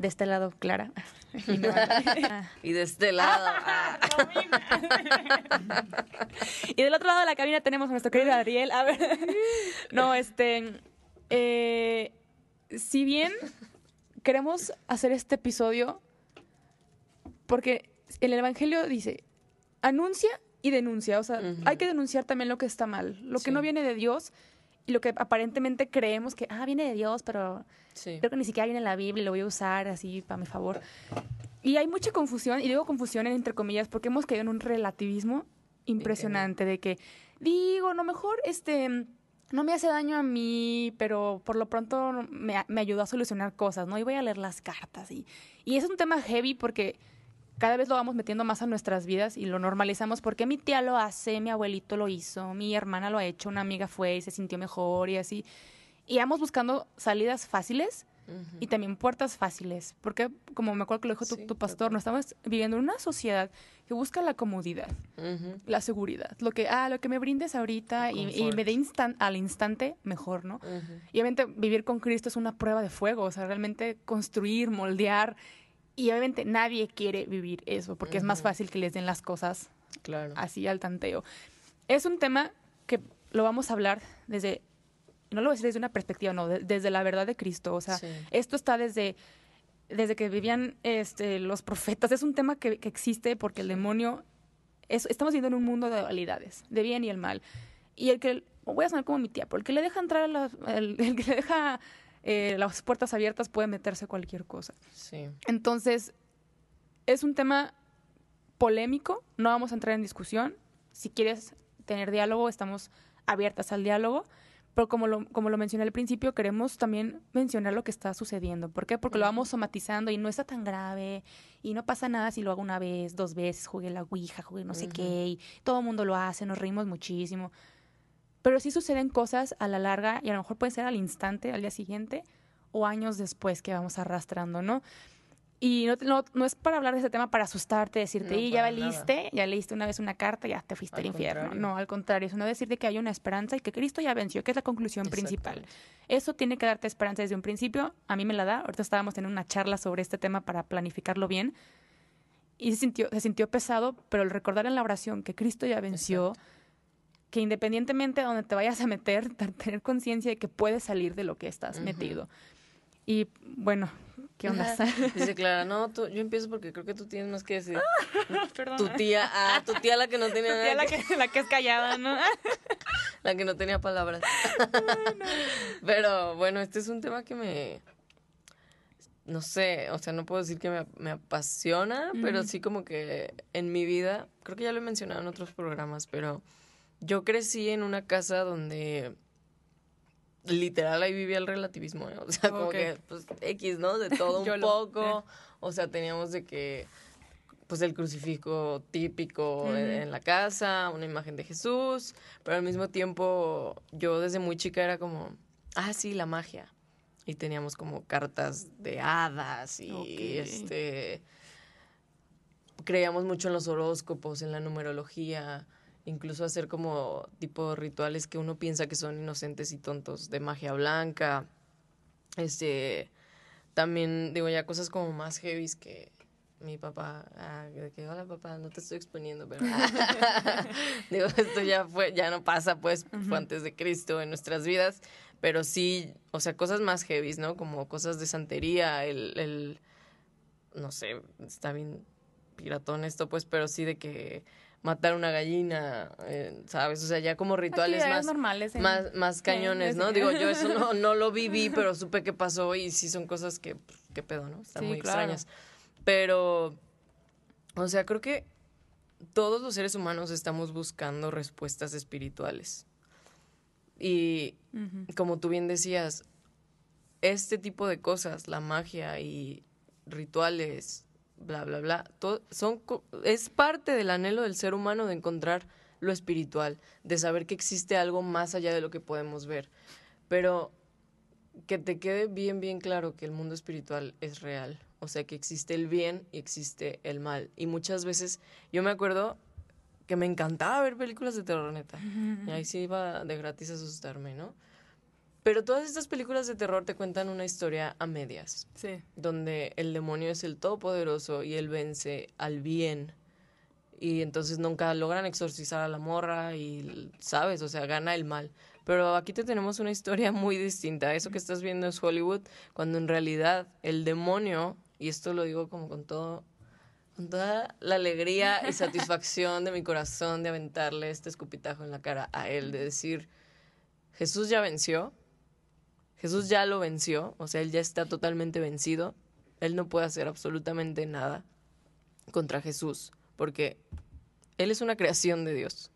De este lado, Clara. y de este lado. Ah. y del otro lado de la cabina tenemos a nuestro querido Ariel. A ver. No, este. Eh, si bien queremos hacer este episodio, porque el Evangelio dice, anuncia y denuncia. O sea, hay que denunciar también lo que está mal, lo que no viene de Dios y lo que aparentemente creemos que, ah, viene de Dios, pero creo que ni siquiera viene en la Biblia y lo voy a usar así para mi favor. Y hay mucha confusión, y digo confusión entre comillas, porque hemos caído en un relativismo impresionante de que, digo, no mejor este no me hace daño a mí, pero por lo pronto me, me, ayudó a solucionar cosas, ¿no? Y voy a leer las cartas. Y, y es un tema heavy porque cada vez lo vamos metiendo más a nuestras vidas y lo normalizamos porque mi tía lo hace, mi abuelito lo hizo, mi hermana lo ha hecho, una amiga fue y se sintió mejor y así. Y vamos buscando salidas fáciles y también puertas fáciles, porque como me acuerdo que lo dijo tu, pastor, no estamos viviendo en una sociedad que busca la comodidad, la seguridad, lo que, ah, lo que me brindes ahorita y, me dé instan al instante, mejor, ¿no? Y obviamente vivir con Cristo es una prueba de fuego, o sea, realmente construir, moldear, y obviamente nadie quiere vivir eso, porque es más fácil que les den las cosas claro. así al tanteo. Es un tema que lo vamos a hablar desde no lo voy a decir desde una perspectiva, no, desde la verdad de Cristo. O sea, esto está desde, desde que vivían este, los profetas. Es un tema que, existe porque el demonio, es, estamos viviendo en un mundo de dualidades, de bien y el mal. Y el que, voy a sonar como mi tía, porque el que le deja entrar, el, que le deja eh, las puertas abiertas puede meterse cualquier cosa. Sí. Entonces, es un tema polémico, no vamos a entrar en discusión. Si quieres tener diálogo, estamos abiertas al diálogo pero como lo, como lo mencioné al principio, queremos también mencionar lo que está sucediendo. ¿Por qué? Porque lo vamos somatizando y no está tan grave y no pasa nada si lo hago una vez, dos veces, jugué la Ouija, jugué no sé qué, y todo el mundo lo hace, nos reímos muchísimo. Pero sí suceden cosas a la larga y a lo mejor puede ser al instante, al día siguiente o años después que vamos arrastrando, ¿no? Y no, no, es para hablar de ese tema para asustarte, decirte, y ya valiste, ya leíste una vez una carta, ya te fuiste al, infierno. No, al contrario, es una decirte que hay una esperanza y que Cristo ya venció, que es la conclusión principal. Eso tiene que darte esperanza desde un principio. A mí me la da. Ahorita estábamos en una charla sobre este tema para planificarlo bien. Y se sintió, se sintió pesado, pero el recordar en la oración que Cristo ya venció, que independientemente de donde te vayas a meter, tener conciencia de que puedes salir de lo que estás metido. Y bueno, ¿Qué onda? Dice Clara, no, tú, yo empiezo porque creo que tú tienes más que decir. Tu tía, ah, tu tía la que no tenía tía la que, la que es callada, ¿no? la que no tenía palabras. Pero bueno, este es un tema que me, no sé, o sea, no puedo decir que me, me apasiona, pero sí como que en mi vida, creo que ya lo he mencionado en otros programas, pero yo crecí en una casa donde literal ahí vivía el relativismo, ¿eh? o sea, como que, pues, X, ¿no? De todo un poco, o sea, teníamos de que, pues, el crucifijo típico en, la casa, una imagen de Jesús, pero al mismo tiempo, yo desde muy chica era como, ah, sí, la magia, y teníamos como cartas de hadas y, este, creíamos mucho en los horóscopos, en la numerología, incluso hacer como tipo rituales que uno piensa que son inocentes y tontos de magia blanca. Este, también digo ya cosas como más heavy que mi papá, ah, que hola papá, no te estoy exponiendo, pero digo, esto ya fue, ya no pasa, pues, fue antes de Cristo en nuestras vidas, pero sí, o sea, cosas más heavy, ¿no? Como cosas de santería, el, el, no sé, está bien piratón esto, pues, pero sí de que matar una gallina, eh, ¿sabes? O sea, ya como rituales más, normales, más, más cañones, ¿no? Digo, yo eso no, no lo viví, pero supe que pasó y sí son cosas que, qué pedo, ¿no? Están muy extrañas. Pero, o sea, creo que todos los seres humanos estamos buscando respuestas espirituales. Y como tú bien decías, este tipo de cosas, la magia y rituales, bla, bla, bla. Todo, son, es parte del anhelo del ser humano de encontrar lo espiritual, de saber que existe algo más allá de lo que podemos ver. Pero que te quede bien, bien claro que el mundo espiritual es real. O sea, que existe el bien y existe el mal. Y muchas veces, yo me acuerdo que me encantaba ver películas de terror, neta. Y ahí sí iba de gratis a asustarme, ¿no? Pero todas estas películas de terror te cuentan una historia a medias. Sí. Donde el demonio es el todopoderoso y él vence al bien. Y entonces nunca logran exorcizar a la morra y, ¿sabes? O sea, gana el mal. Pero aquí te tenemos una historia muy distinta. Eso que estás viendo es Hollywood, cuando en realidad el demonio, y esto lo digo como con todo, con toda la alegría y satisfacción de mi corazón de aventarle este escupitajo en la cara a él, de decir, Jesús ya venció, Jesús ya lo venció, o sea, él ya está totalmente vencido, él no puede hacer absolutamente nada contra Jesús, porque él es una creación de Dios.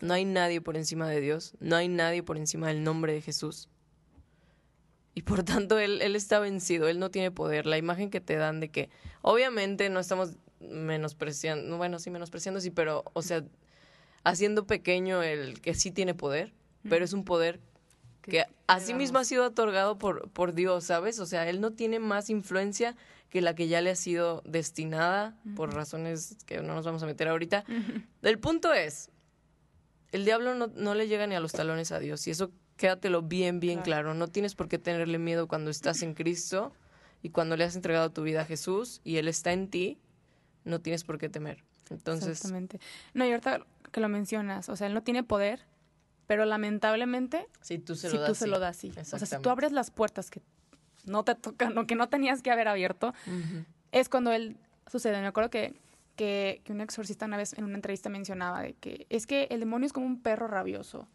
No hay nadie por encima de Dios, no hay nadie por encima del nombre de Jesús. Y por tanto, él, él está vencido, él no tiene poder. La imagen que te dan de que, obviamente, no estamos menospreciando, bueno, sí, menospreciando, sí, pero, o sea, haciendo pequeño el que sí tiene poder, pero es un poder que así mismo ha sido otorgado por, por Dios, ¿sabes? O sea, él no tiene más influencia que la que ya le ha sido destinada por razones que no nos vamos a meter ahorita. El punto es, el diablo no, no, le llega ni a los talones a Dios y eso quédatelo bien, bien claro. No tienes por qué tenerle miedo cuando estás en Cristo y cuando le has entregado tu vida a Jesús y Él está en ti, no tienes por qué temer. Entonces... Exactamente. No, y ahorita que lo mencionas, o sea, Él no tiene poder, pero lamentablemente, si tú se lo si das, tú se lo das, sí. O sea, si tú abres las puertas que no te tocan o que no tenías que haber abierto, es cuando él sucede. Me acuerdo que, que, que un exorcista una vez en una entrevista mencionaba de que es que el demonio es como un perro rabioso,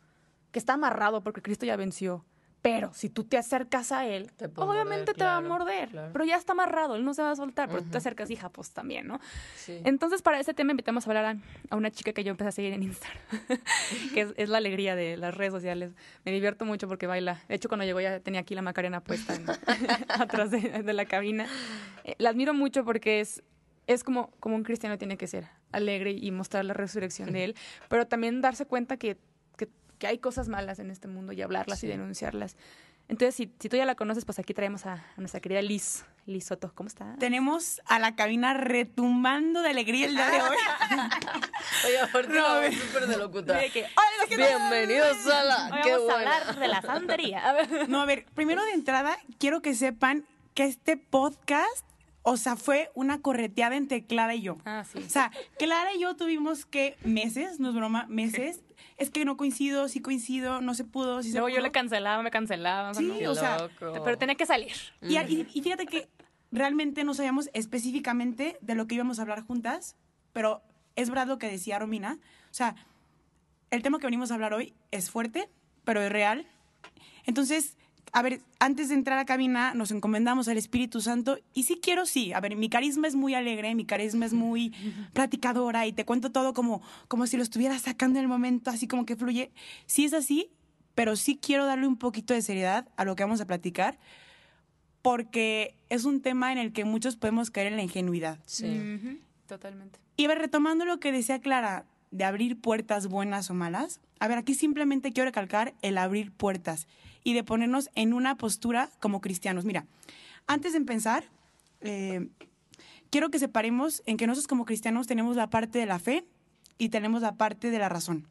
que está amarrado porque Cristo ya venció. Pero si tú te acercas a él, Te obviamente morder, te va a morder. claro. Pero ya está amarrado, él no se va a soltar. Pero tú te acercas, hija, pues también, ¿no? Sí. Entonces, para este tema invitamos a hablar a, a una chica que yo empecé a seguir en Instagram, que es, es la alegría de las redes sociales. Me divierto mucho porque baila. De hecho, cuando llegó ya tenía aquí la Macarena puesta en- atrás de, de la cabina. Eh, la admiro mucho porque es, es como, como un cristiano tiene que ser, alegre y mostrar la resurrección de él, pero también darse cuenta que, que, hay cosas malas en este mundo y hablarlas y denunciarlas. Entonces, si, si tú ya la conoces, pues aquí traemos a, a nuestra querida Liz, Liz Soto. ¿Cómo estás? Tenemos a la cabina retumbando de alegría el día de hoy. Oye, aparte No, súper de locuta. Bienvenidos a la... Hoy ¡Qué vamos a hablar de la santería. A ver. No, a ver, primero de entrada, quiero que sepan que este podcast, o sea, fue una correteada entre Clara y yo. Ah, sí. O sea, Clara y yo tuvimos que meses, no es broma, meses. Es que no coincido, sí coincido, no se pudo, sí se Luego yo le cancelaba, me cancelaba. Sí, o sea, loco. Pero tenía que salir. Y, y- y fíjate que realmente no sabíamos específicamente de lo que íbamos a hablar juntas, pero es verdad lo que decía Romina. O sea, el tema que venimos a hablar hoy es fuerte, pero es real. Entonces, a ver, antes de entrar a cabina, nos encomendamos al Espíritu Santo. Y sí quiero, sí. A ver, mi carisma es muy alegre, mi carisma es muy platicadora y te cuento todo como, como si lo estuviera sacando en el momento, así como que fluye. Sí es así, pero sí quiero darle un poquito de seriedad a lo que vamos a platicar porque es un tema en el que muchos podemos caer en la ingenuidad. Sí. Totalmente. Y a ver, retomando lo que decía Clara de abrir puertas buenas o malas, a ver, aquí simplemente quiero recalcar el abrir puertas y de ponernos en una postura como cristianos. Mira, antes de empezar, eh, quiero que separemos en que nosotros como cristianos tenemos la parte de la fe y tenemos la parte de la razón.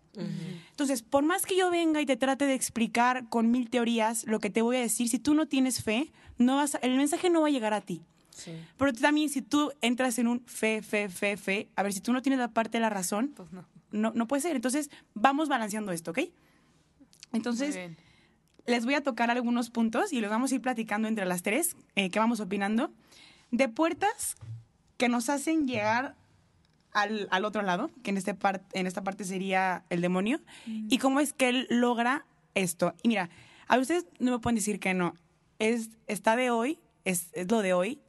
Entonces, por más que yo venga y te trate de explicar con mil teorías lo que te voy a decir, si tú no tienes fe, no vas a- el mensaje no va a llegar a ti. Sí. Pero tú también, si tú entras en un fe, fe, fe, fe, a ver, si tú no tienes la parte de la razón, Pues no. no, no puede ser. Entonces, vamos balanceando esto, ¿ok? Entonces. Les voy a tocar algunos puntos y los vamos a ir platicando entre las tres, eh, qué vamos opinando, de puertas que nos hacen llegar al, al otro lado, que en, este par- en esta parte sería el demonio, y cómo es que él logra esto. Y mira, a ustedes no me pueden decir que no. Es, está de hoy, es, es lo de hoy,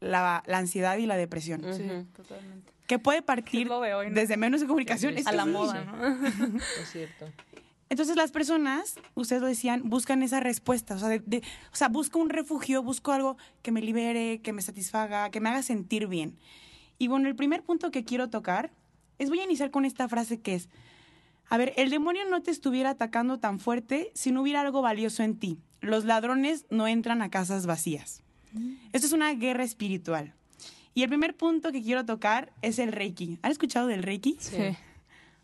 la, la ansiedad y la depresión. Sí, totalmente. Que puede partir Es lo de hoy, ¿no? desde menos de comunicación. Sí, es A que la moda, ¿no? Es cierto. Entonces las personas, ustedes lo decían, buscan esa respuesta, o sea, de- de- o sea, busco un refugio, busco algo que me libere, que me satisfaga, que me haga sentir bien. Y bueno, el primer punto que quiero tocar es voy a iniciar con esta frase que es, a ver, el demonio no te estuviera atacando tan fuerte si no hubiera algo valioso en ti. Los ladrones no entran a casas vacías. Esto es una guerra espiritual. Y el primer punto que quiero tocar es el Reiki. ¿Han escuchado del Reiki? Sí.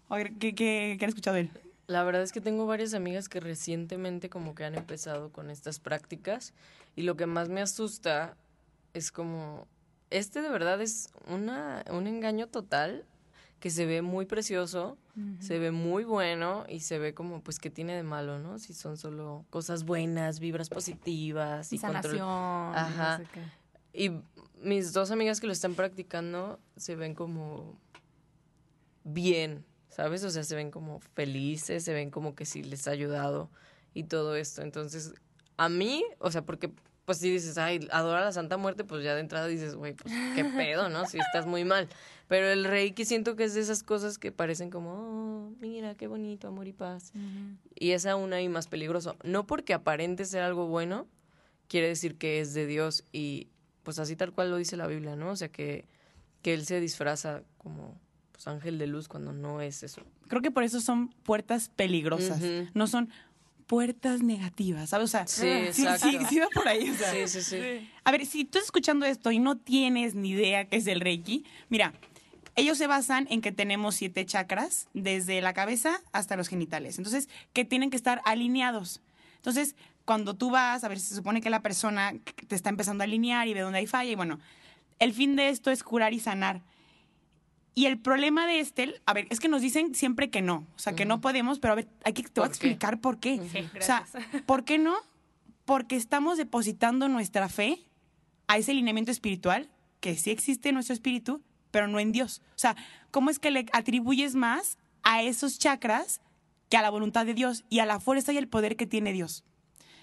A ver, ¿qué, qué, qué han escuchado de él? La verdad es que tengo varias amigas que recientemente como que han empezado con estas prácticas y lo que más me asusta es como, este de verdad es una, un engaño total que se ve muy precioso, se ve muy bueno y se ve como pues que tiene de malo, ¿no? Si son solo cosas buenas, vibras positivas y Sanación. Ajá. no sé qué. Y mis dos amigas que lo están practicando se ven como bien, ¿sabes? O sea, se ven como felices, se ven como que sí les ha ayudado y todo esto. Entonces, a mí, o sea, porque pues si dices, ay, adora la Santa Muerte, pues ya de entrada dices, güey, pues qué pedo, ¿no? Si estás muy mal. Pero el Reiki siento que es de esas cosas que parecen como, oh, mira, qué bonito, amor y paz. Y es aún ahí más peligroso. No porque aparente ser algo bueno, quiere decir que es de Dios y pues así tal cual lo dice la Biblia, ¿no? O sea que, que Él se disfraza como pues ángel de luz cuando no es eso. Creo que por eso son puertas peligrosas. No son puertas negativas, ¿sabes? O sea, Sí, sí, sí, sí va por ahí. o sea. Sí, sí, sí. A ver, si tú estás escuchando esto y no tienes ni idea qué es el Reiki, mira, ellos se basan en que tenemos siete chakras, desde la cabeza hasta los genitales. Entonces, que tienen que estar alineados. Entonces, cuando tú vas, a ver, se supone que la persona te está empezando a alinear y ve dónde hay falla, y bueno, el fin de esto es curar y sanar. Y el problema de este, a ver, es que nos dicen siempre que no, o sea, que no podemos, pero a ver, hay que, te voy a explicar por qué. Sí, O sea. ¿por qué no? Porque estamos depositando nuestra fe a ese lineamiento espiritual, que sí existe en nuestro espíritu, pero no en Dios. O sea, ¿cómo es que le atribuyes más a esos chakras que a la voluntad de Dios y a la fuerza y el poder que tiene Dios?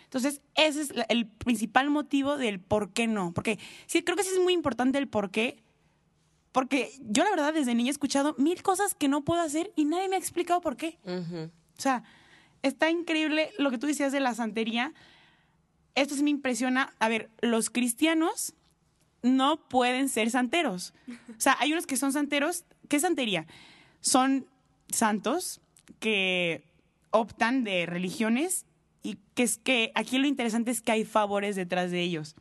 Entonces, ese es el principal motivo del por qué no. Porque sí, creo que sí es muy importante el por qué. Porque yo, la verdad, desde niña he escuchado mil cosas que no puedo hacer y nadie me ha explicado por qué. O sea, está increíble lo que tú decías de la santería. Esto sí me impresiona. A ver, los cristianos no pueden ser santeros. O sea, hay unos que son santeros. ¿Qué es santería? Son santos que optan de religiones y que es que aquí lo interesante es que hay favores detrás de ellos.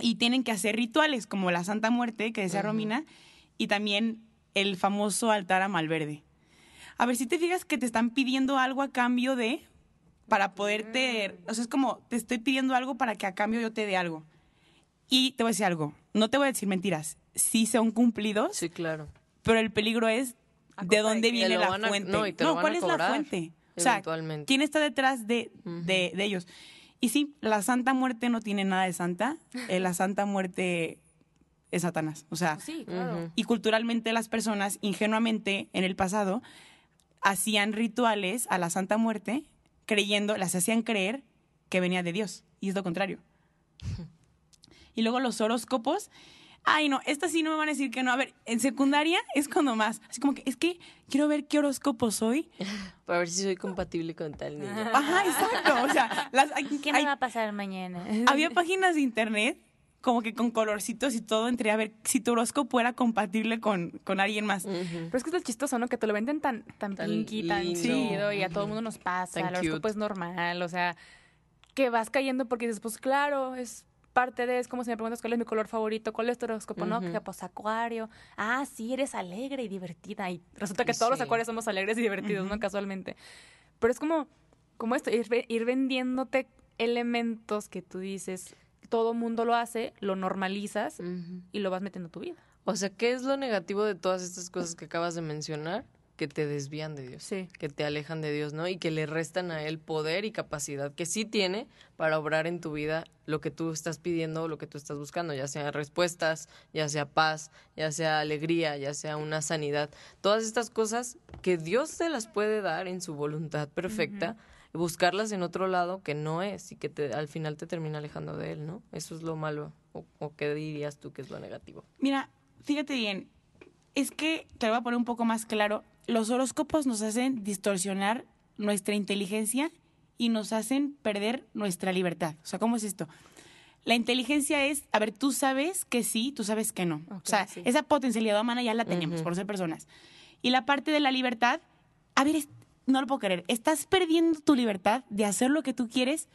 Y tienen que hacer rituales como la Santa Muerte, que decía Romina, y también el famoso altar a Malverde. A ver, si te fijas que te están pidiendo algo a cambio de, para poderte, o sea, es como, te estoy pidiendo algo para que a cambio yo te dé algo. Y te voy a decir algo, no te voy a decir mentiras, sí son cumplidos, Sí, claro. pero el peligro es de dónde de- viene la a- fuente. no, ¿cuál es la fuente? O sea. ¿quién está detrás de, de, de ellos? Y sí, la Santa Muerte no tiene nada de santa, eh, la Santa Muerte es Satanás, o sea, Sí, claro. Y culturalmente las personas ingenuamente en el pasado hacían rituales a la Santa Muerte creyendo, las hacían creer que venía de Dios y es lo contrario. Y luego los horóscopos, ay no, esta sí no me van a decir que no. A ver, en secundaria es cuando más, así como que es que quiero ver qué horóscopo soy. Para ver si soy compatible con tal niño. Ajá, exacto. O sea, las, hay- ¿Qué hay- me va a pasar mañana? había páginas de internet como que con colorcitos y todo entre a ver si tu horóscopo era compatible con, con alguien más. Pero es que es lo chistoso, ¿no? Que te lo venden tan, tan, Tan pinky, tan lindo. chido y a todo el mundo nos pasa. Tan el horóscopo cute. es normal, o sea, que vas cayendo porque dices, pues claro, es parte de, es como si me preguntas cuál es mi color favorito, cuál es tu horóscopo, ¿no? Que pues acuario. Ah, sí, eres alegre y divertida. Y resulta que Sí. todos los acuarios somos alegres y divertidos, ¿no? Casualmente. Pero es como, como esto, ir, ve- ir vendiéndote elementos que tú dices, todo mundo lo hace, lo normalizas y lo vas metiendo a tu vida. O sea, ¿qué es lo negativo de todas estas cosas que acabas de mencionar? Que te desvían de Dios. Sí. Que te alejan de Dios, ¿no? Y que le restan a Él poder y capacidad que sí tiene para obrar en tu vida lo que tú estás pidiendo o lo que tú estás buscando, ya sea respuestas, ya sea paz, ya sea alegría, ya sea una sanidad. Todas estas cosas que Dios te las puede dar en su voluntad perfecta, buscarlas en otro lado que no es y que te, al final te termina alejando de Él, ¿no? Eso es lo malo. ¿O, o qué dirías tú que es lo negativo? Mira, fíjate bien, es que te lo voy a poner un poco más claro. Los horóscopos nos hacen distorsionar nuestra inteligencia y nos hacen perder nuestra libertad. O sea, ¿cómo es esto? La inteligencia es, a ver, tú sabes que sí, tú sabes que no. O sea, sí. esa potencialidad humana ya la tenemos Ujú. por ser personas. Y la parte de la libertad, a ver, no lo puedo creer, estás perdiendo tu libertad de hacer lo que tú quieres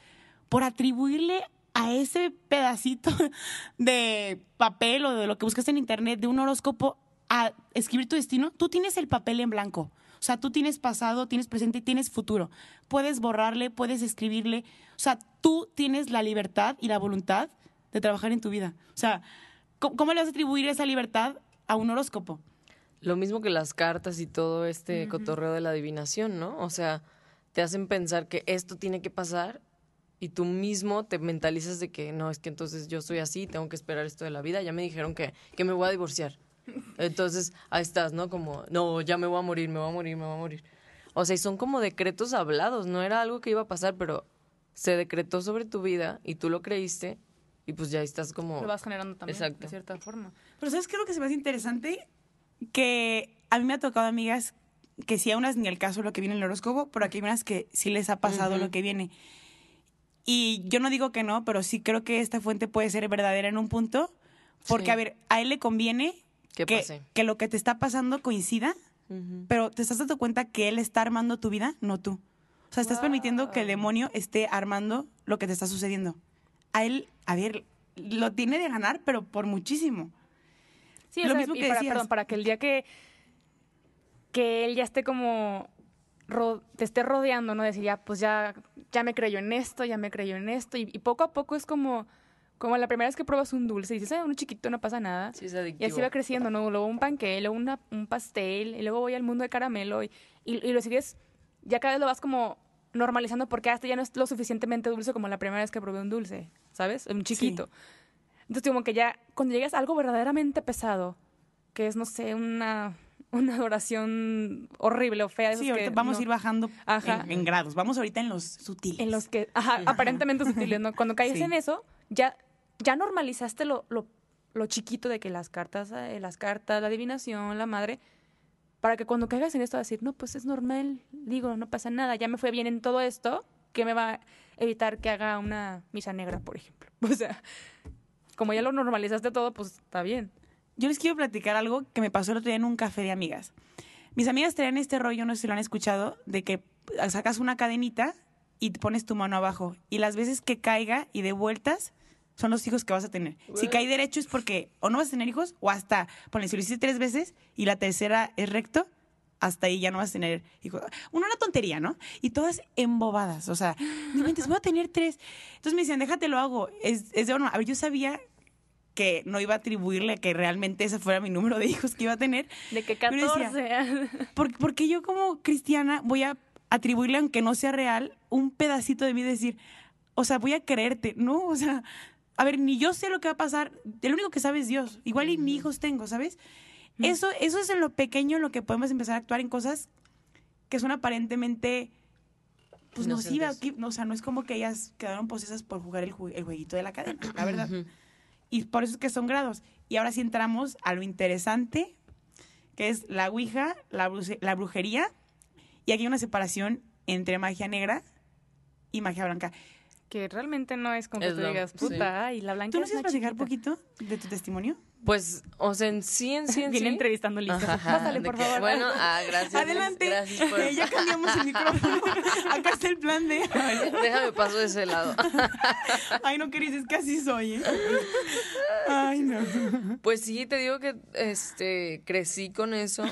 por atribuirle a ese pedacito de papel o de lo que buscaste en internet, de un horóscopo, a escribir tu destino. Tú tienes el papel en blanco. O sea, tú tienes pasado, tienes presente y tienes futuro. Puedes borrarle, puedes escribirle. O sea, tú tienes la libertad y la voluntad de trabajar en tu vida. O sea, ¿cómo, cómo le vas a atribuir esa libertad a un horóscopo? Lo mismo que las cartas y todo este cotorreo de la adivinación, ¿no? O sea, te hacen pensar que esto tiene que pasar y tú mismo te mentalizas de que no, es que entonces yo soy así, tengo que esperar esto de la vida. Ya me dijeron que, que me voy a divorciar. Entonces, ahí estás, ¿no? Como, no, ya me voy a morir, me voy a morir, me voy a morir. O sea, y son como decretos hablados, no era algo que iba a pasar, pero se decretó sobre tu vida y tú lo creíste y pues ya estás como... Lo vas generando también, Exacto. de cierta forma. Pero ¿sabes qué es lo que se me hace interesante? Que a mí me ha tocado amigas que sí a unas ni el caso lo que viene en el horóscopo, pero aquí hay unas que sí les ha pasado lo que viene. Y yo no digo que no, pero sí creo que esta fuente puede ser verdadera en un punto, porque Sí. a ver, a él le conviene ¿Qué que, pase? que lo que te está pasando coincida, pero te estás dando cuenta que él está armando tu vida, no tú. O sea, estás permitiendo que el demonio esté armando lo que te está sucediendo. A él, a ver, lo tiene de ganar, pero por muchísimo. Sí, o Lo sea, mismo y que para, decías. perdón, para que el día que, que él ya esté como te esté rodeando, ¿no? Decir, ya, pues ya, ya me creyó en esto, ya me creyó en esto. Y, y poco a poco es como, como la primera vez que pruebas un dulce y dices, ay, uno chiquito, no pasa nada. Sí, es Y adictivo. así va creciendo, ¿no? Luego un panqué, luego una- un pastel, y luego voy al mundo de caramelo y, y, y lo sigues, ya cada vez lo vas como normalizando porque hasta ya no es lo suficientemente dulce como la primera vez que probé un dulce, ¿sabes? Un chiquito. Entonces, como que ya, cuando llegas a algo verdaderamente pesado, que es, no sé, una, una adoración horrible o fea. de Sí, ahorita que vamos no- a ir bajando Ajá. en, en grados. Vamos ahorita en los sutiles. en los que, ajá, aparentemente sutiles, ¿no? Cuando caes Sí. en eso, ya, ya normalizaste lo, lo, lo chiquito de que las cartas, eh, las cartas, la adivinación, la madre, para que cuando caigas en esto decir, no, pues es normal, digo, no pasa nada, ya me fue bien en todo esto, que me va a evitar que haga una misa negra, por ejemplo. O sea, como ya lo normalizaste todo, pues está bien. Yo les quiero platicar algo que me pasó el otro día en un café de amigas. Mis amigas traían este rollo, no sé si lo han escuchado, de que sacas una cadenita y pones tu mano abajo. Y las veces que caiga y de vueltas son los hijos que vas a tener. Si cae derecho es porque o no vas a tener hijos o hasta, ponle, si lo hiciste tres veces y la tercera es recto, hasta ahí ya no vas a tener hijos. Una, una tontería, ¿no? Y todas embobadas, o sea, no inventes, voy a tener tres. Entonces me decían, déjate lo hago. Es, es de broma. A ver, yo sabía que no iba a atribuirle que realmente ese fuera mi número de hijos que iba a tener. De que Pero decía, 14. Porque, porque yo como cristiana voy a atribuirle, aunque no sea real, un pedacito de mí decir, o sea, voy a creerte, ¿no? O sea, a ver, ni yo sé lo que va a pasar, el único que sabe es Dios. Igual y ni hijos tengo, ¿sabes? Eso, eso es en lo pequeño en lo que podemos empezar a actuar en cosas que son aparentemente pues nocivas. O sea, no es como que ellas quedaron posesas por jugar el, jue- el jueguito de la cadena, la verdad. Y por eso es que son grados. Y ahora sí entramos a lo interesante, que es la Ouija, la, la brujería. Y aquí hay una separación entre magia negra y magia blanca. Que realmente no es como que Es tú lo- digas, sí. puta, y la blanca ¿Tú no es quieres una platicar chiquita". poquito de tu testimonio? Pues, o sea, en sí, en sí, en Viene sí. entrevistando a Lisa. Ajá, Pásale, por que, favor. Bueno, ah, gracias. Adelante. Gracias por... Eh, ya cambiamos el micrófono. Acá está el plan de... Déjame paso de ese lado. Ay, no, Cris, es que así soy. ¿eh? Ay, no. Pues sí, te digo que este crecí con eso.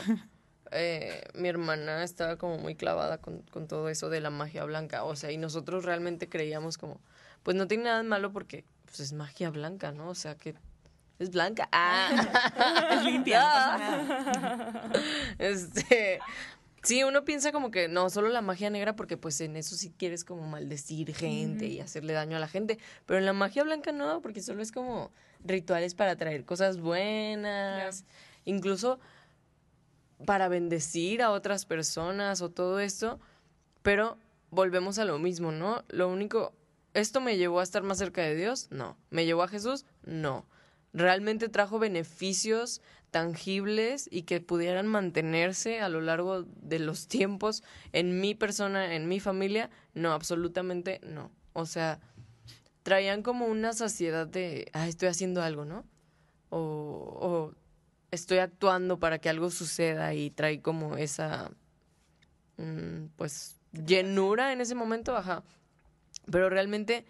Eh, mi hermana estaba como muy clavada con, con todo eso de la magia blanca. O sea, y nosotros realmente creíamos como, pues no tiene nada de malo porque pues es magia blanca, ¿no? O sea, que es blanca. Ah. Es limpia. Este, sí, uno piensa como que no, solo la magia negra porque pues en eso sí quieres como maldecir gente y hacerle daño a la gente, pero en la magia blanca no, porque solo es como rituales para traer cosas buenas, incluso para bendecir a otras personas o todo esto, pero volvemos a lo mismo, ¿no? Lo único, ¿esto me llevó a estar más cerca de Dios? No. ¿Me llevó a Jesús? No. ¿Realmente trajo beneficios tangibles y que pudieran mantenerse a lo largo de los tiempos en mi persona, en mi familia? No, absolutamente no. O sea, traían como una saciedad de, ah, estoy haciendo algo, ¿no? O, o estoy actuando para que algo suceda y trae como esa, mm, pues, llenura en ese momento, ajá. Pero realmente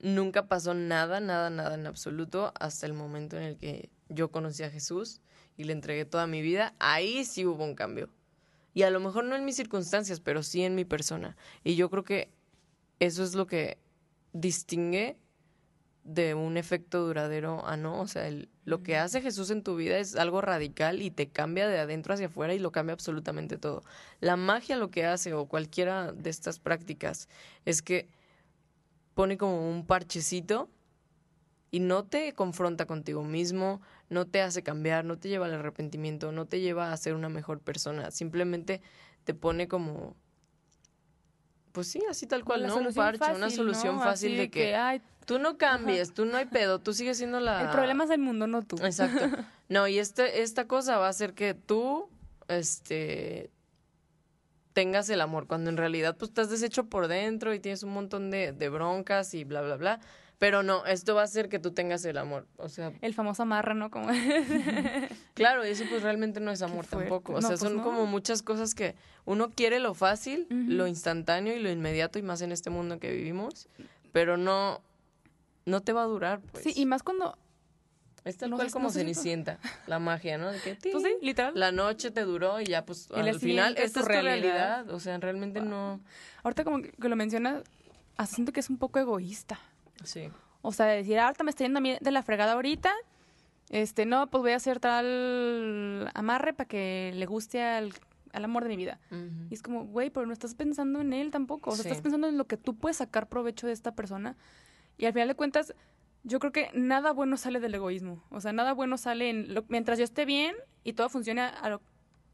nunca pasó nada, nada, nada en absoluto hasta el momento en el que yo conocí a Jesús y le entregué toda mi vida. Ahí sí hubo un cambio. Y a lo mejor no en mis circunstancias, pero sí en mi persona. Y yo creo que eso es lo que distingue de un efecto duradero a no. O sea, el- lo que hace Jesús en tu vida es algo radical y te cambia de adentro hacia afuera y lo cambia absolutamente todo. La magia lo que hace, o cualquiera de estas prácticas, es que pone como un parchecito y no te confronta contigo mismo, no te hace cambiar, no te lleva al arrepentimiento, no te lleva a ser una mejor persona, simplemente te pone como pues sí, así tal cual, ¿no? Un parche, una solución ¿no? fácil de que, ay, tú no cambies, tú no hay pedo, tú sigues siendo la el problema es el mundo, no tú. Exacto. No, y este, esta cosa va a hacer que tú, este, tengas el amor, cuando en realidad pues estás deshecho por dentro y tienes un montón de, de broncas y bla, bla, bla. Pero no, esto va a hacer que tú tengas el amor. O sea, El famoso amarra, ¿no? Como... claro, y eso pues realmente no es amor tampoco. O No, sea, pues son no. como muchas cosas que uno quiere lo fácil, lo instantáneo y lo inmediato y más en este mundo que vivimos, pero no, no te va a durar, pues. Sí, y más cuando... Es tal no cual sé- como no sé Cenicienta, la magia, ¿no? De que, Pues sí, literal. la noche te duró y ya pues Y al final esta tu es tu realidad. realidad. O sea, realmente no. Ahorita como que lo mencionas, siento que es un poco egoísta. Sí. O sea, de decir, "Ah, ahorita me está yendo a mí de la fregada ahorita. Este, no, pues voy a hacer tal amarre para que le guste al, al amor de mi vida. Y es como, güey, pero no estás pensando en él tampoco. O sea, Sí. estás pensando en lo que tú puedes sacar provecho de esta persona. Y al final de cuentas, yo creo que nada bueno sale del egoísmo. O sea, nada bueno sale en lo- mientras yo esté bien y todo funcione a, lo-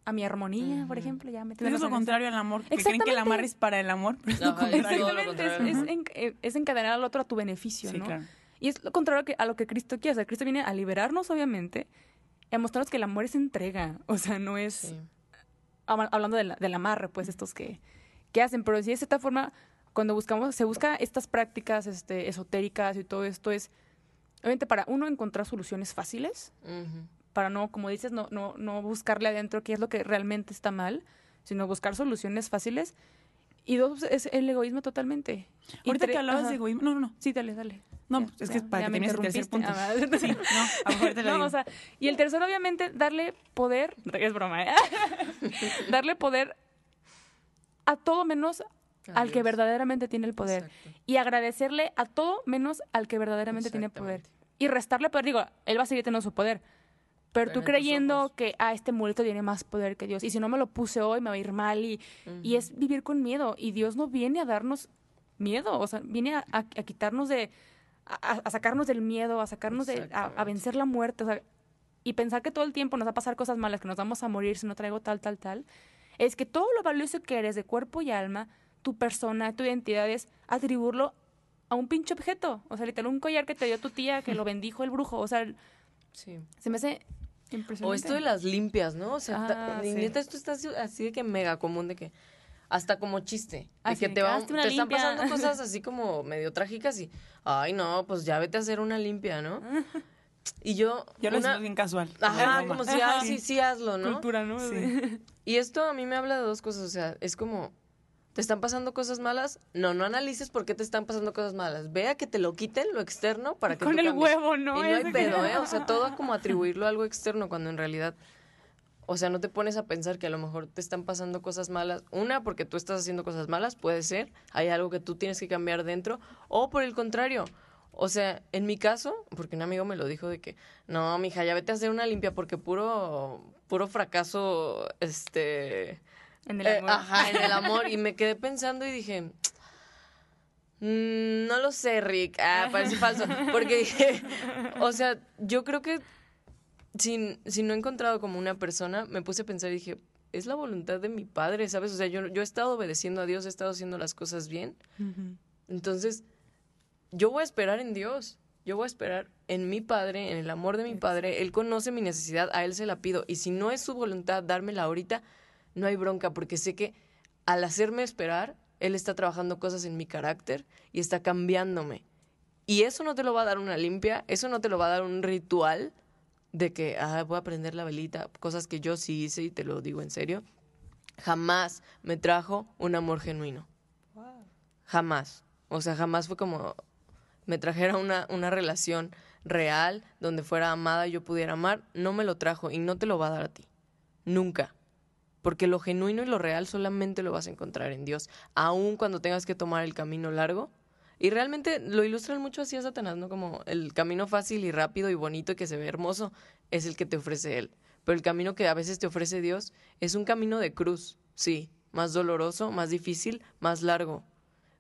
a mi armonía, por ejemplo. Ya metiéndonos es lo eso. contrario al amor. Que creen que el Exactamente. amar es para el amor. pero es es Exactamente, es, es en- eh, es encadenar al otro a tu beneficio, Sí, ¿no? claro. Y es lo contrario que- a lo que Cristo quiere. O sea, Cristo viene a liberarnos, obviamente, y a mostrarnos que el amor es entrega. O sea, no es Sí. hablando del, del amarre, pues estos que, que hacen. Pero sí, de cierta forma, cuando buscamos, se busca estas prácticas este, esotéricas y todo esto es, obviamente, para uno encontrar soluciones fáciles, Ujú. para no, como dices, no, no, no buscarle adentro qué es lo que realmente está mal, sino buscar soluciones fáciles. Y dos, es el egoísmo totalmente. Ahorita que hablabas ajá. de egoísmo. No, no, no. Sí, dale, dale. No, Ya, es ya, que para ya que me termines el tercer punto. Ah, Sí, no, a lo mejor te lo no, digo. o sea, y el tercero, obviamente, darle poder, es broma, ¿eh? darle poder a todo menos al que verdaderamente tiene el poder. Exacto. Y agradecerle a todo menos al que verdaderamente tiene poder. Y restarle poder, digo, él va a seguir teniendo su poder. Pero, Pero tú creyendo que, ah, este muerto tiene más poder que Dios. Y si no me lo puse hoy, me va a ir mal. Y, y es vivir con miedo. Y Dios no viene a darnos miedo. O sea, viene a, a- a quitarnos de. A, a sacarnos del miedo, a sacarnos de. A, a vencer la muerte. O sea, y pensar que todo el tiempo nos va a pasar cosas malas, que nos vamos a morir si no traigo tal, tal, tal. Es que todo lo valioso que eres de cuerpo y alma, tu persona, tu identidad, es atribuirlo a un pinche objeto. O sea, literal, un collar que te dio tu tía, que lo bendijo el brujo. O sea, Sí. se me hace impresionante. O esto de las limpias, ¿no? O sea, Ah, y sí. neta, esto está así, así de que mega común de que hasta como chiste, de Así que te, que, va- "Hazte una te están limpia". pasando cosas así como medio trágicas y, ay no, pues ya vete a hacer una limpia, ¿no? Y yo, Yo lo una- siento bien casual. ajá, Es como si, ay, sí, sí, hazlo, ¿no? cultura, ¿no? Sí. Y esto a mí me habla de dos cosas, o sea, es como, ¿te están pasando cosas malas? No, no analices por qué te están pasando cosas malas. Vea que te lo quiten, lo externo, para que Con tú el cambies. huevo, ¿no? Y no hay pedo, ¿eh? O sea, todo como atribuirlo a algo externo cuando en realidad, o sea, no te pones a pensar que a lo mejor te están pasando cosas malas. Una, porque tú estás haciendo cosas malas, puede ser. Hay algo que tú tienes que cambiar dentro. O por el contrario. O sea, en mi caso, porque un amigo me lo dijo de que, no, mija, ya vete a hacer una limpia porque puro, puro fracaso, este... En el Eh, amor. ajá, en el amor. Y me quedé pensando y dije, "Mm, no lo sé, Rick. Ah, parece falso. Porque dije, o sea, yo creo que si, si no he encontrado como una persona, me puse a pensar y dije, es la voluntad de mi padre, ¿sabes? O sea, yo, yo he estado obedeciendo a Dios, he estado haciendo las cosas bien. Entonces, yo voy a esperar en Dios. Yo voy a esperar en mi padre, en el amor de mi padre. Él conoce mi necesidad, a él se la pido. Y si no es su voluntad dármela ahorita, no hay bronca, porque sé que al hacerme esperar, él está trabajando cosas en mi carácter y está cambiándome. Y eso no te lo va a dar una limpia, eso no te lo va a dar un ritual, de que ah, voy a prender la velita, cosas que yo sí hice y te lo digo en serio, jamás me trajo un amor genuino. Jamás. O sea, jamás fue como me trajera una, una relación real donde fuera amada y yo pudiera amar. No me lo trajo y no te lo va a dar a ti. Nunca. Porque lo genuino y lo real solamente lo vas a encontrar en Dios, aun cuando tengas que tomar el camino largo. Y realmente lo ilustran mucho así a Satanás, ¿no? Como el camino fácil y rápido y bonito que se ve hermoso es el que te ofrece Él. Pero el camino que a veces te ofrece Dios es un camino de cruz, sí, más doloroso, más difícil, más largo.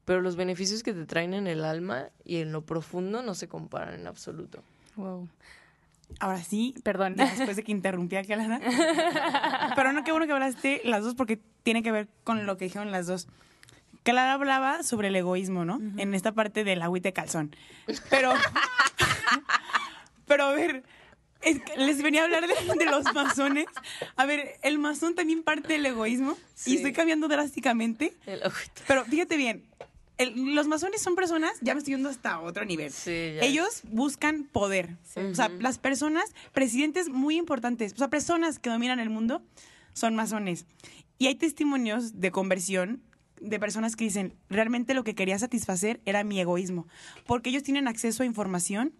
Pero los beneficios que te traen en el alma y en lo profundo no se comparan en absoluto. Wow. Ahora sí, Perdón. después de que interrumpí a Clara. Pero no, qué bueno que hablaste las dos porque tiene que ver con lo que dijeron las dos. Clara hablaba sobre el egoísmo, ¿no? En esta parte del agüite de calzón. Pero, pero a ver, es que les venía a hablar de, de los masones. A ver, el masón también parte del egoísmo Sí. y estoy cambiando drásticamente. El. Pero fíjate bien, el- los masones son personas, ya me estoy yendo hasta otro nivel. Sí. Ellos buscan poder. O sea, las personas, presidentes muy importantes, o sea, personas que dominan el mundo, son masones. Y hay testimonios de conversión de personas que dicen, realmente lo que quería satisfacer era mi egoísmo. Porque ellos tienen acceso a información,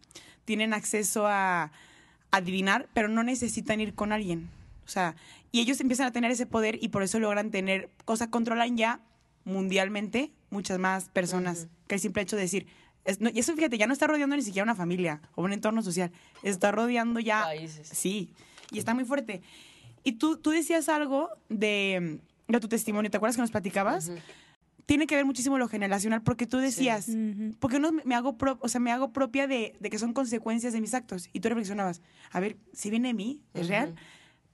tienen acceso a adivinar, pero no necesitan ir con alguien. O sea, y ellos empiezan a tener ese poder y por eso logran tener, sea, controlan ya mundialmente muchas más personas que el simple hecho de decir, es- no- y eso fíjate, ya no está rodeando ni siquiera una familia o un entorno social, está rodeando ya... Países. Sí, y está muy fuerte. Y tú, tú decías algo de, de tu testimonio, ¿te acuerdas que nos platicabas? Tiene que ver muchísimo lo generacional, porque tú decías, porque no me hago pro- o sea, me hago propia de, de que son consecuencias de mis actos. Y tú reflexionabas, a ver, si viene de mí, es real,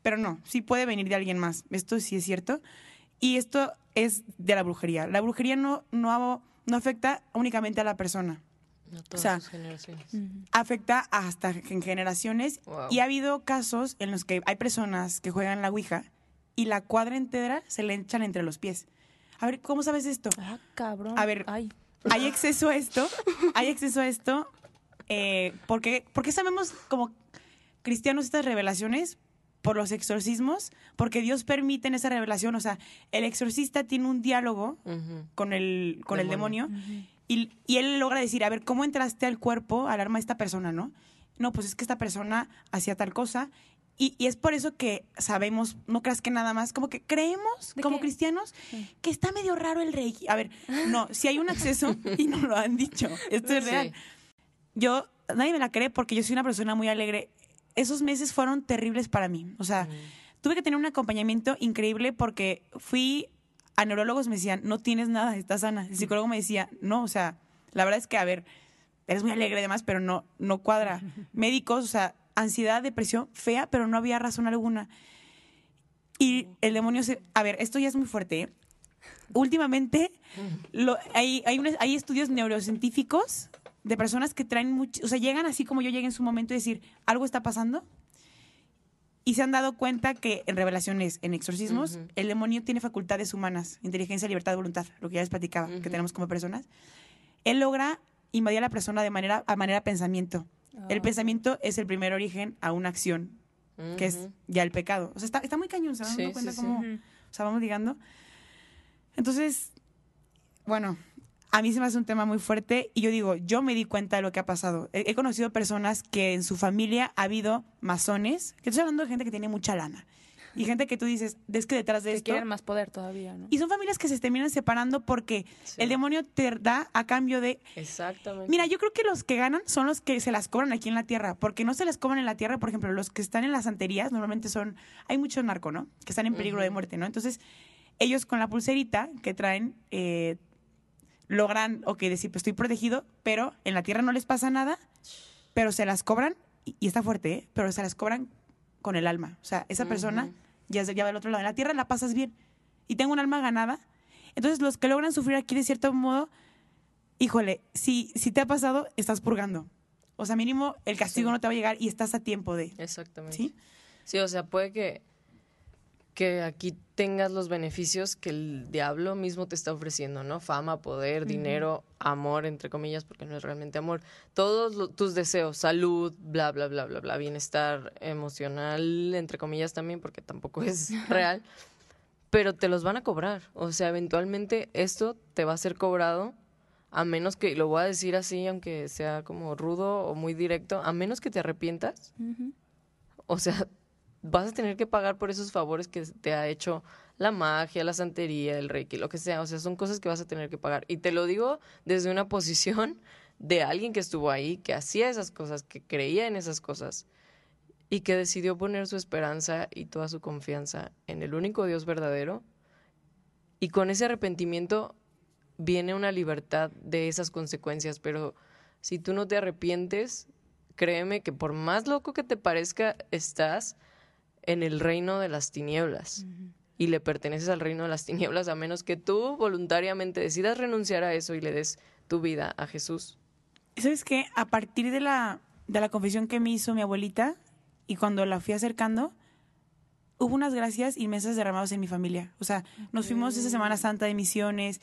pero no, sí puede venir de alguien más. Esto sí es cierto. Y esto es de la brujería. La brujería no, no, no afecta únicamente a la persona, No todas sea, sus generaciones. afecta hasta en generaciones. Wow. Y ha habido casos en los que hay personas que juegan la Ouija y la cuadra entera se le echan entre los pies. A ver, ¿cómo sabes esto? Ah, cabrón. A ver. Ay. hay acceso a esto, hay acceso a esto, eh, porque, porque sabemos como cristianos estas revelaciones por los exorcismos, porque Dios permite en esa revelación, o sea, el exorcista tiene un diálogo con el, con el Demonio. demonio y, y él logra decir, a ver, ¿cómo entraste al cuerpo, al alma de esta persona, no? No, pues es que esta persona hacía tal cosa. Y, y es por eso que sabemos, no creas que nada más, como que creemos ¿De como qué? cristianos que está medio raro el rey. A ver, no, si hay un acceso y nos lo han dicho, esto es Sí. real. Yo, nadie me la cree porque yo soy una persona muy alegre. Esos meses fueron terribles para mí. O sea, tuve que tener un acompañamiento increíble porque fui a neurólogos, me decían, no tienes nada, estás sana. El psicólogo me decía, no, o sea, la verdad es que, a ver, eres muy alegre y demás, pero no, no cuadra. Médicos, o sea, ansiedad, depresión, fea, pero no había razón alguna. Y el demonio se... A ver, esto ya es muy fuerte. ¿eh? Últimamente, lo- hay, hay, unos- hay estudios neurocientíficos de personas que traen mucho... O sea, llegan así como yo llegué en su momento y decir, algo está pasando. Y se han dado cuenta que en revelaciones, en exorcismos, el demonio tiene facultades humanas, inteligencia, libertad, voluntad, lo que ya les platicaba, que tenemos como personas. Él logra invadir a la persona de manera, a manera pensamiento. El Ah. pensamiento es el primer origen a una acción, que es ya el pecado. O sea, está, está muy cañón, ¿se dan Sí, dando cuenta sí, sí. cómo Ujú. o sea, vamos ligando? Entonces, bueno, a mí se me hace un tema muy fuerte y yo digo, yo me di cuenta de lo que ha pasado. He, he conocido personas que en su familia ha habido masones, que estoy hablando de gente que tiene mucha lana. Y gente que tú dices, es que detrás de Que esto... quieren más poder todavía, ¿no? Y son familias que se terminan separando porque Sí. el demonio te da a cambio de... Exactamente. Mira, yo creo que los que ganan son los que se las cobran aquí en la tierra, porque no se las cobran en la tierra, por ejemplo, los que están en las santerías normalmente son, hay mucho narco, ¿no? Que están en peligro de muerte, ¿no? Entonces, ellos con la pulserita que traen, eh, logran, ok, decir, pues estoy protegido, pero en la tierra no les pasa nada, pero se las cobran, y, y está fuerte, ¿eh? Pero se las cobran con el alma. O sea, esa persona ya, ya va al otro lado. En la tierra la pasas bien y tengo un alma ganada. Entonces, los que logran sufrir aquí de cierto modo, híjole, si, si te ha pasado, estás purgando. O sea, mínimo el castigo Sí. no te va a llegar y estás a tiempo de. Exactamente. ¿Sí? Sí, o sea, puede que, que aquí tengas los beneficios que el diablo mismo te está ofreciendo, ¿no? Fama, poder, dinero, amor, entre comillas, porque no es realmente amor. Todos tus deseos, salud, bla, bla, bla, bla, bla, bienestar emocional, entre comillas también, porque tampoco es real, pero te los van a cobrar. O sea, eventualmente esto te va a ser cobrado, a menos que, lo voy a decir así, aunque sea como rudo o muy directo, a menos que te arrepientas, o sea, vas a tener que pagar por esos favores que te ha hecho la magia, la santería, el reiki, lo que sea. O sea, son cosas que vas a tener que pagar. Y te lo digo desde una posición de alguien que estuvo ahí, que hacía esas cosas, que creía en esas cosas y que decidió poner su esperanza y toda su confianza en el único Dios verdadero. Y con ese arrepentimiento viene una libertad de esas consecuencias, pero si tú no te arrepientes, créeme que por más loco que te parezca, estás en el reino de las tinieblas y le perteneces al reino de las tinieblas a menos que tú voluntariamente decidas renunciar a eso y le des tu vida a Jesús. ¿Sabes qué? A partir de la, de la confesión que me hizo mi abuelita y cuando la fui acercando, hubo unas gracias inmensas derramadas en mi familia. O sea, nos fuimos esa Semana Santa de misiones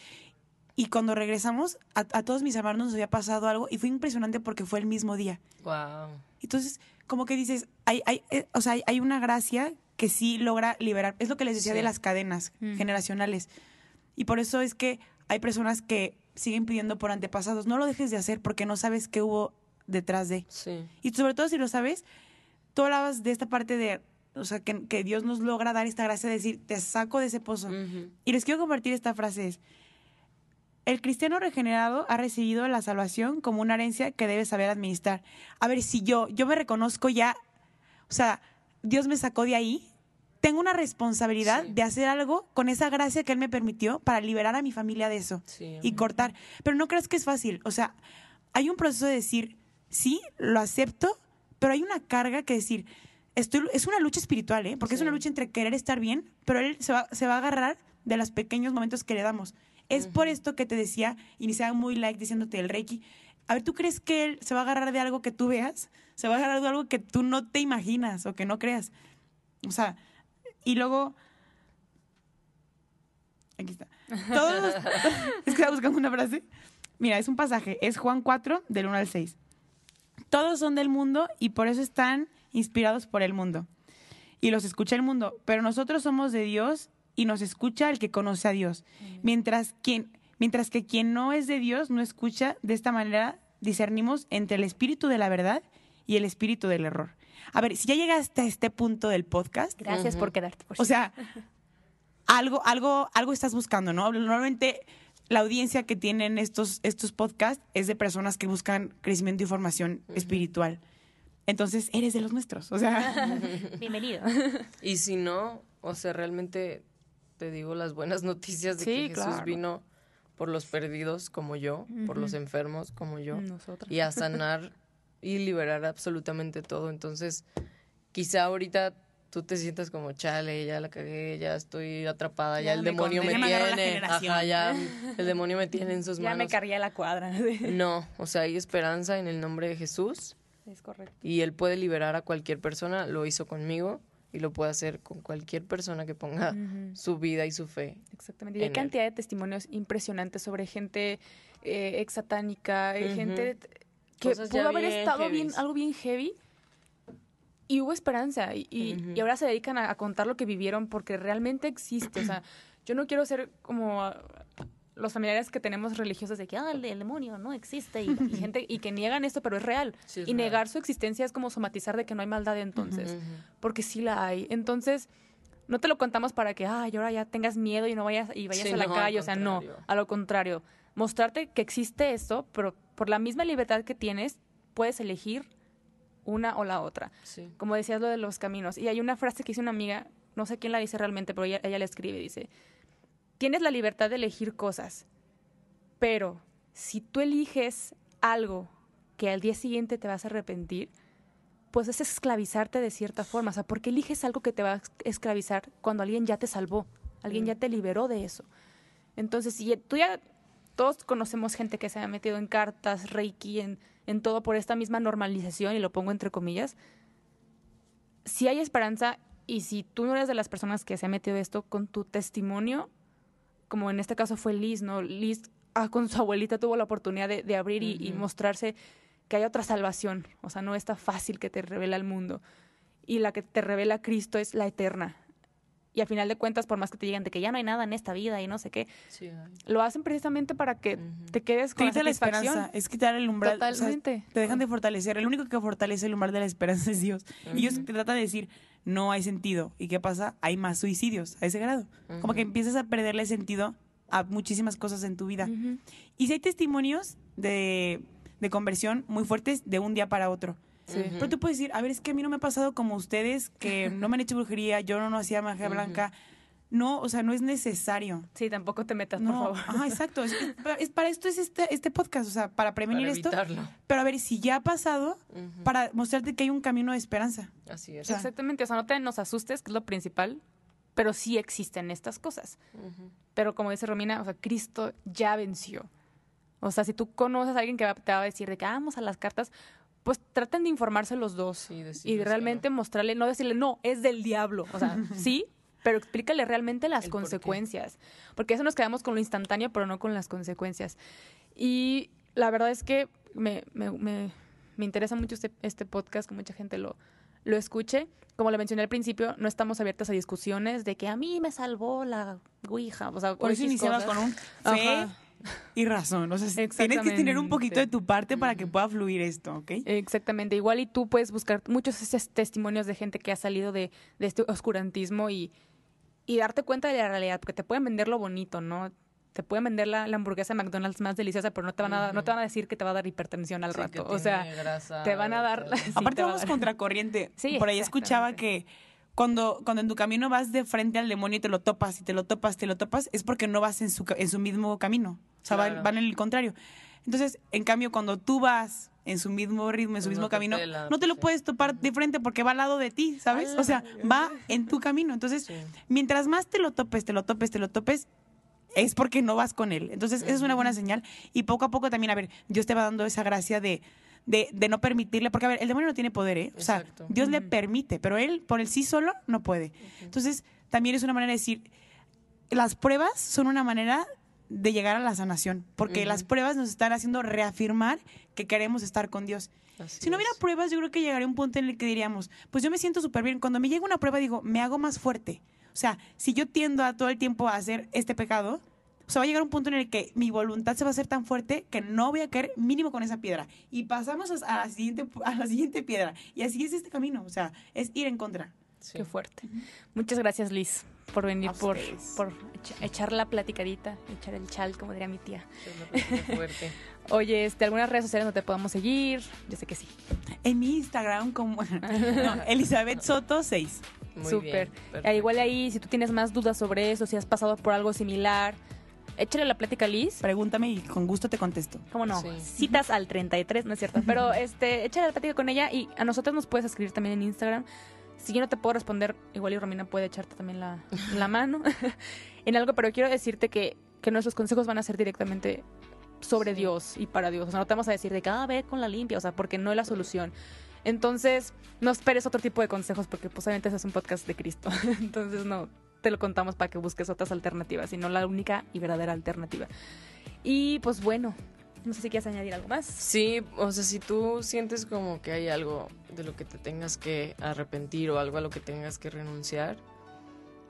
y cuando regresamos, a, a todos mis hermanos nos había pasado algo y fue impresionante porque fue el mismo día. Wow. Entonces, como que dices, hay, hay, eh, o sea, hay, una gracia que sí logra liberar. Es lo que les decía Sí. de las cadenas Mm. generacionales. Y por eso es que hay personas que siguen pidiendo por antepasados. No lo dejes de hacer porque no sabes qué hubo detrás de. Sí. Y sobre todo si lo sabes, tú hablabas de esta parte de, o sea, que, que Dios nos logra dar esta gracia de decir, te saco de ese pozo. Y les quiero compartir esta frase. Es, el cristiano regenerado ha recibido la salvación como una herencia que debe saber administrar. A ver, si yo, yo me reconozco ya, o sea, Dios me sacó de ahí, tengo una responsabilidad Sí. de hacer algo con esa gracia que Él me permitió para liberar a mi familia de eso Sí. y cortar. Pero no creas que es fácil. O sea, hay un proceso de decir, sí, lo acepto, pero hay una carga que decir, estoy, es una lucha espiritual, ¿eh? Porque es una lucha entre querer estar bien, pero él se va, se va a agarrar de los pequeños momentos que le damos. Es por esto que te decía, iniciaba muy like diciéndote el Reiki. A ver, ¿tú crees que él se va a agarrar de algo que tú veas? Se va a agarrar de algo que tú no te imaginas o que no creas. O sea, y luego... Aquí está. Todos es que estaba buscando una frase. Mira, es un pasaje. Es Juan 4, del 1 al 6. Todos son del mundo y por eso están inspirados por el mundo. Y los escucha el mundo. Pero nosotros somos de Dios y nos escucha el que conoce a Dios. Mientras, quien, mientras que quien no es de Dios no escucha, de esta manera discernimos entre el espíritu de la verdad y el espíritu del error. A ver, si ya llegaste a este punto del podcast, Gracias por quedarte. Por o sea, algo, algo, algo estás buscando, ¿no? Normalmente la audiencia que tienen estos, estos podcasts es de personas que buscan crecimiento y formación espiritual. Entonces, eres de los nuestros. O sea, Bienvenido. Y si no, o sea, realmente te digo las buenas noticias de Sí, que Jesús claro. vino por los perdidos como yo, por los enfermos como yo, Nosotros. y a sanar y liberar absolutamente todo. Entonces, quizá ahorita tú te sientas como, chale, ya la cagué, ya estoy atrapada, ya, Ya el me demonio me, condené, me tiene, ajá, ya el demonio me tiene en sus Ya me manos. cargué a la cuadra. No, o sea, hay esperanza en el nombre de Jesús es correcto. y él puede liberar a cualquier persona, lo hizo conmigo y lo puede hacer con cualquier persona que ponga su vida y su fe. Exactamente. Y hay él. cantidad de testimonios impresionantes sobre gente eh, ex satánica, eh, gente que Cosas pudo haber estado bien, algo bien heavy y hubo esperanza. Y, y- y ahora se dedican a, a contar lo que vivieron porque realmente existe. O sea, yo no quiero ser como los familiares que tenemos religiosos de que ah, el, el demonio no existe y, y gente y que niegan esto, pero es real. Sí, es y real. negar su existencia es como somatizar de que no hay maldad entonces porque sí la hay. Entonces, no te lo contamos para que, ay, ahora ya tengas miedo y no vayas y vayas Sí, a la no, calle, o sea, no, a lo contrario, mostrarte que existe esto, pero por la misma libertad que tienes, puedes elegir una o la otra. Sí. Como decías lo de los caminos. Y hay una frase que hizo una amiga, no sé quién la dice realmente, pero ella, ella la escribe, dice, tienes la libertad de elegir cosas, pero si tú eliges algo que al día siguiente te vas a arrepentir, pues es esclavizarte de cierta forma. O sea, ¿por qué eliges algo que te va a esclavizar cuando alguien ya te salvó? Alguien ya te liberó de eso. Entonces, si tú ya, todos conocemos gente que se ha metido en cartas, reiki, en, en todo por esta misma normalización, y lo pongo entre comillas, si hay esperanza Y si tú no eres de las personas que se ha metido esto con tu testimonio, como en este caso fue Liz, ¿no? Liz ah, con su abuelita tuvo la oportunidad de, de abrir y, y mostrarse que hay otra salvación. O sea, no es tan fácil que te revela el mundo. Y la que te revela Cristo es la eterna. Y al final de cuentas, por más que te digan de que ya no hay nada en esta vida y no sé qué, Sí, lo hacen precisamente para que te quedes con la Quita la satisfacción. esperanza, es quitar el umbral. o sea, Totalmente. te dejan de fortalecer. El único que fortalece el umbral de la esperanza es Dios. Y Dios te trata de decir, no hay sentido. ¿Y qué pasa? Hay más suicidios a ese grado. Como que empiezas a perderle sentido a muchísimas cosas en tu vida. Y si hay testimonios de, de conversión muy fuertes de un día para otro. Sí. Pero tú puedes decir, a ver, es que a mí no me ha pasado como ustedes, que no me han hecho brujería, yo no, no hacía magia blanca. No, o sea, no es necesario. Sí, tampoco te metas, No, por favor. ajá, exacto. Es, es- es- para esto es este, este podcast, o sea, para prevenir Para esto. evitarlo. Pero a ver, si ya ha pasado, para mostrarte que hay un camino de esperanza. Así es. sea, Exactamente, o sea, no te nos asustes, que es lo principal, pero sí existen estas cosas. Pero como dice Romina, o sea, Cristo ya venció. O sea, si tú conoces a alguien que va- te va a decir de que "Ah, vamos a las cartas, pues traten de informarse los dos Sí, y realmente mostrarle, no decirle, no, es del diablo. O sea, sí, pero explícale realmente las El por qué. consecuencias. Porque eso nos quedamos con lo instantáneo, pero no con las consecuencias. Y la verdad es que me, me, me- me interesa mucho este, este podcast, que mucha gente lo, lo escuche. Como le mencioné al principio, no estamos abiertas a discusiones de que a mí me salvó la Ouija. O sea, Por eso X iniciaba cosas. con un Ajá. Y razón. O sea, tienes que tener un poquito de tu parte para que pueda fluir esto, ¿ok? Exactamente, igual y tú puedes buscar muchos esos testimonios de gente que ha salido de, de este oscurantismo y, y darte cuenta de la realidad, porque te pueden vender lo bonito, ¿no? Te pueden vender la, la hamburguesa de McDonald's más deliciosa, pero no te van a no te van a decir que te va a dar hipertensión al Sí, que rato. O sea, grasa, te van a dar-. Sí, Aparte vamos contracorriente. Sí, Por ahí escuchaba que cuando, cuando en tu camino vas de frente al demonio y te lo topas y te lo topas, te lo topas, es porque no vas en su, en su mismo camino. O sea, van- Claro. van, en el contrario. Entonces, en cambio, cuando tú vas en su mismo ritmo, en su mismo camino, no te lo sí. puedes topar de frente porque va al lado de ti, ¿sabes? O sea, va en tu camino. Entonces, Sí. mientras más te lo topes, te lo topes, te lo topes, es porque no vas con él. Entonces, esa es una buena señal. Y poco a poco también, a ver, Dios te va dando esa gracia de, de, de no permitirle, porque a ver, el demonio no tiene poder, ¿eh? O sea, Exacto. Dios le permite, pero él por el sí solo no puede. Entonces, también es una manera de decir, las pruebas son una manera de llegar a la sanación, porque las pruebas nos están haciendo reafirmar que queremos estar con Dios. Así Si no hubiera es. pruebas, yo creo que llegaría a un punto en el que diríamos, pues yo me siento súper bien. Cuando me llega una prueba, digo, me hago más fuerte. O sea, si yo tiendo a todo el tiempo a hacer este pecado, o sea, va a llegar un punto en el que mi voluntad se va a hacer tan fuerte que no voy a caer mínimo con esa piedra. Y pasamos a la siguiente, a la siguiente piedra. Y así es este camino. O sea, es ir en contra. Sí. qué fuerte. Muchas gracias, Liz, por venir, por, por echa- echar la platicadita, echar el chal, como diría mi tía. Sí, una persona fuerte. Oye, este, algunas redes sociales donde te podamos seguir. Yo sé que sí. En mi Instagram, como no, Elizabeth Soto 6. Muy Súper. bien, perfecto. igual ahí, si tú tienes más dudas sobre eso, si has pasado por algo similar, échale la plática a Liz. Pregúntame y con gusto te contesto. ¿Cómo no? Sí. Citas al 33, no es cierto. Pero este, échale la plática con ella y a nosotros nos puedes escribir también en Instagram. Si yo no te puedo responder, igual y Romina puede echarte también la, la mano en algo, pero quiero decirte que, que nuestros consejos van a ser directamente sobre Sí. Dios y para Dios. O sea, no te vamos a decir de que, ah, ve con la limpia, o sea, porque no es la solución. Entonces, no esperes otro tipo de consejos porque pues obviamente ese es un podcast de Cristo. Entonces, no te lo contamos para que busques otras alternativas, sino la única y verdadera alternativa. Y pues bueno, no sé si quieres añadir algo más. Sí, o sea, si tú sientes como que hay algo de lo que te tengas que arrepentir o algo a lo que tengas que renunciar,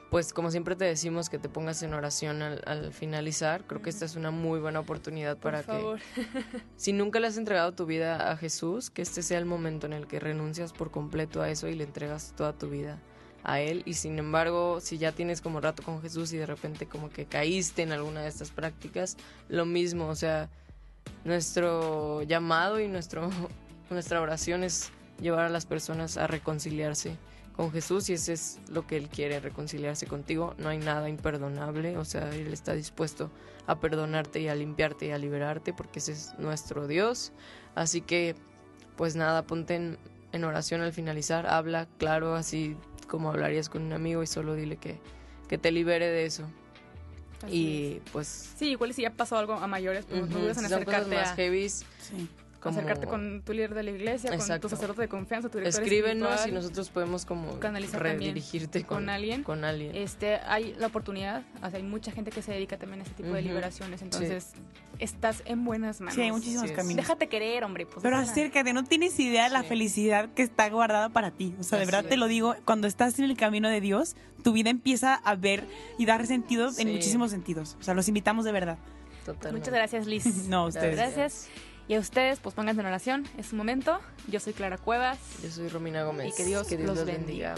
pues como siempre te decimos que te pongas en oración al, al finalizar. Creo que esta es una muy buena oportunidad para que si nunca le has entregado tu vida a Jesús, que este sea el momento en el que renuncias por completo a eso y le entregas toda tu vida a Él. Y sin embargo, si ya tienes como rato con Jesús y de repente como que caíste en alguna de estas prácticas, lo mismo, o sea, nuestro llamado y nuestro, nuestra oración es llevar a las personas a reconciliarse con Jesús y ese es lo que Él quiere, reconciliarse contigo. No hay nada imperdonable, o sea, Él está dispuesto a perdonarte y a limpiarte y a liberarte porque ese es nuestro Dios. Así que, pues nada, ponte en, en oración al finalizar, habla claro, así como hablarías con un amigo y solo dile que, que te libere de eso. y pues... Sí, igual si ya pasó algo a mayores, pues no ujú, dudes en si son cosas acercarte más a... heavies, Sí. Como- acercarte con tu líder de la iglesia, con tu sacerdote de confianza, tu director Escríbenos y nosotros podemos como Canalizar redirigirte con, con alguien. Con alguien. Este, hay la oportunidad, o sea, hay mucha gente que se dedica también a este tipo de liberaciones, entonces estás en buenas manos. Sí, hay muchísimos Sí, caminos. Déjate querer, hombre. Pues, Pero acércate, no tienes idea de la felicidad que está guardada para ti. O sea, de Así verdad te lo digo, cuando estás en el camino de Dios, tu vida empieza a ver y dar sentido Sí. en muchísimos sentidos. O sea, los invitamos de verdad. Totalmente. Muchas gracias, Liz. No, ustedes. Gracias. Y a ustedes, pues pónganse en oración. Es su momento. Yo soy Clara Cuevas. Yo soy Romina Gómez. Y que Dios los los bendiga. bendiga.